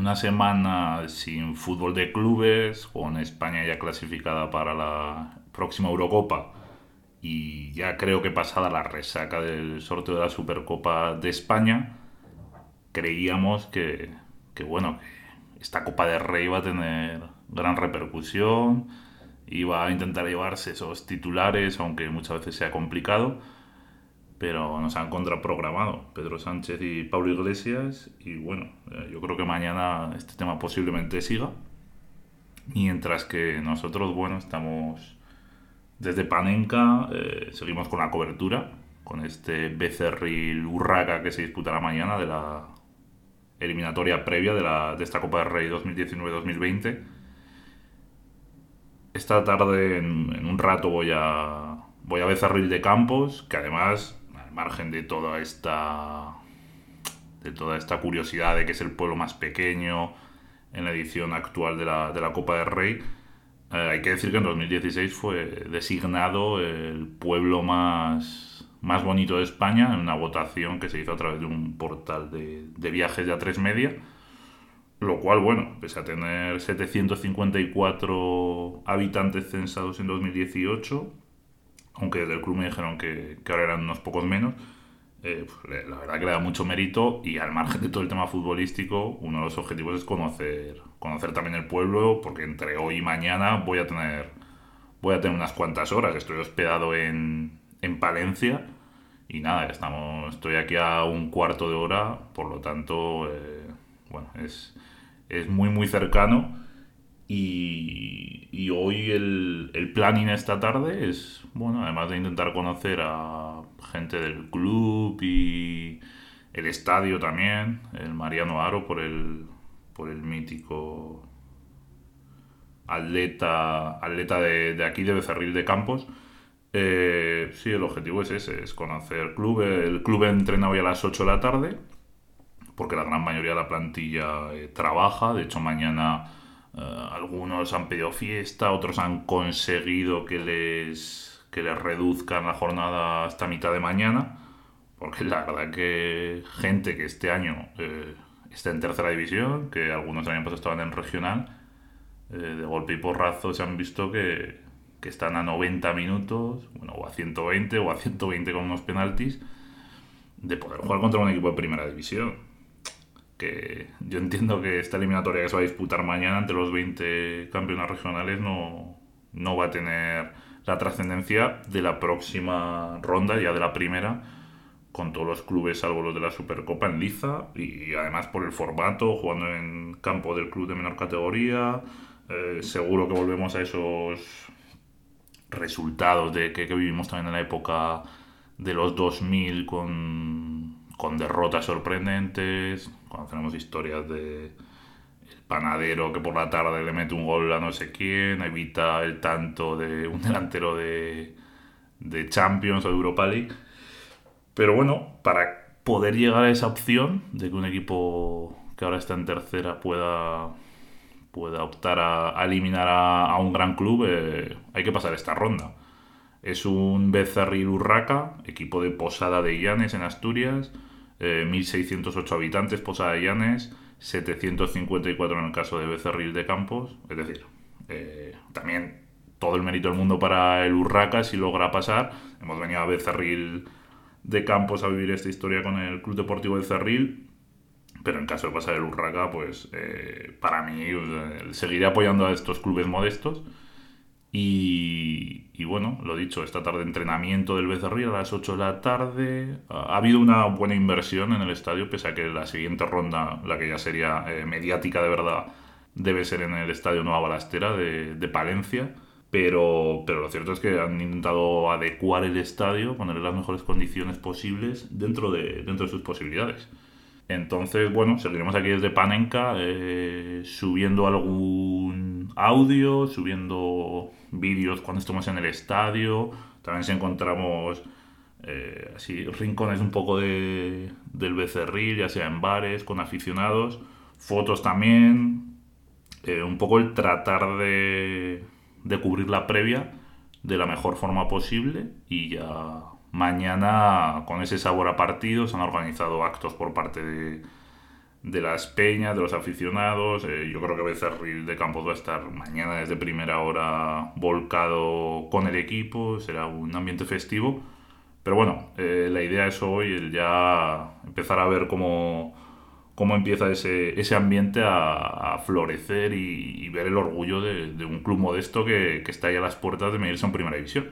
una semana sin fútbol de clubes, con España ya clasificada para la próxima Eurocopa. Y ya creo que pasada la resaca del sorteo de la Supercopa de España, creíamos que, que bueno, que esta Copa de Rey iba a tener gran repercusión, iba a intentar llevarse esos titulares, aunque muchas veces sea complicado, pero nos han contraprogramado Pedro Sánchez y Pablo Iglesias, y bueno, eh, yo creo que mañana este tema posiblemente siga, mientras que nosotros, bueno, estamos desde Panenka, eh, seguimos con la cobertura, con este Becerril Urraca que se disputará mañana de la eliminatoria previa de, la, de esta Copa del Rey 2019-2020. Esta tarde, en, un rato, voy a, voy a Becerril de Campos, que además, margen de toda esta de toda esta curiosidad de que es el pueblo más pequeño en la edición actual de la, de la Copa del Rey, eh, hay que decir que en 2016 fue designado el pueblo más, más bonito de España en una votación que se hizo a través de un portal de, de viajes de A3 Media. Lo cual, bueno, pese a tener 754 habitantes censados en 2018, aunque desde el club me dijeron que, que ahora eran unos pocos menos, eh, pues, la verdad que le da mucho mérito y al margen de todo el tema futbolístico, uno de los objetivos es conocer, conocer también el pueblo, porque entre hoy y mañana voy a tener, voy a tener unas cuantas horas. Estoy hospedado en, en Palencia y nada, estamos, estoy aquí a un cuarto de hora, por lo tanto, eh, bueno, es, es muy muy cercano y, hoy el, el planning esta tarde es, bueno, además de intentar conocer a gente del club y el estadio también, el Mariano Aro por el, por el mítico atleta, atleta de, aquí, de Becerril de Campos. Eh, sí, el objetivo es ese, es conocer el club. El club entrena hoy a las 8 de la tarde, porque la gran mayoría de la plantilla eh, trabaja. De hecho, mañana eh, algunos han pedido fiesta, otros han conseguido que les, que les reduzcan la jornada hasta mitad de mañana, porque la verdad que gente que este año eh, está en tercera división, que algunos el año pasado estaban en regional, eh, de golpe y porrazo se han visto que, que están a 90 minutos, bueno, o a 120 o a 120 con unos penaltis, de poder jugar contra un equipo de primera división que yo entiendo que esta eliminatoria que se va a disputar mañana entre los 20 campeones regionales no, no va a tener la trascendencia de la próxima ronda, ya de la primera, con todos los clubes salvo los de la Supercopa en liza y además por el formato, jugando en campo del club de menor categoría. Eh, seguro que volvemos a esos resultados de que, que vivimos también en la época de los 2000 con con derrotas sorprendentes. Conocemos historias de el panadero que por la tarde le mete un gol a no sé quién, evita el tanto de un delantero de, de Champions o de Europa League. Pero bueno, para poder llegar a esa opción de que un equipo que ahora está en tercera pueda, pueda optar a, eliminar a, un gran club, eh, hay que pasar esta ronda. Es un Becerril Urraca, equipo de Posada de Llanes en Asturias, 1.608 eh, habitantes, Posada de Llanes, 754 en el caso de Becerril de Campos. Es decir, eh, también todo el mérito del mundo para el Urraca si logra pasar. Hemos venido a Becerril de Campos a vivir esta historia con el Club Deportivo de Cerril. Pero en caso de pasar el Urraca, pues eh, para mí seguiré apoyando a estos clubes modestos. Y, bueno, lo dicho, esta tarde entrenamiento del Becerril a las 8 de la tarde. Ha habido una buena inversión en el estadio, pese a que la siguiente ronda, la que ya sería eh, mediática de verdad, debe ser en el estadio Nueva Balastera de, de, Palencia. Pero, pero lo cierto es que han intentado adecuar el estadio, ponerle las mejores condiciones posibles dentro de, dentro de sus posibilidades. Entonces, bueno, seguiremos aquí desde Panenka eh, subiendo algún audio, subiendo vídeos cuando estemos en el estadio. También si encontramos eh, así rincones un poco de, del becerril, ya sea en bares, con aficionados. Fotos también. Eh, un poco el tratar de, de cubrir la previa de la mejor forma posible y ya Mañana, con ese sabor a partido, se han organizado actos por parte de, de las peñas, de los aficionados. Eh, yo creo que Becerril de Campos va a estar mañana desde primera hora volcado con el equipo, será un ambiente festivo. Pero bueno, eh, la idea es hoy el ya empezar a ver cómo, cómo empieza ese, ese ambiente a, florecer y, ver el orgullo de, un club modesto que, que está ahí a las puertas de medirse en primera división.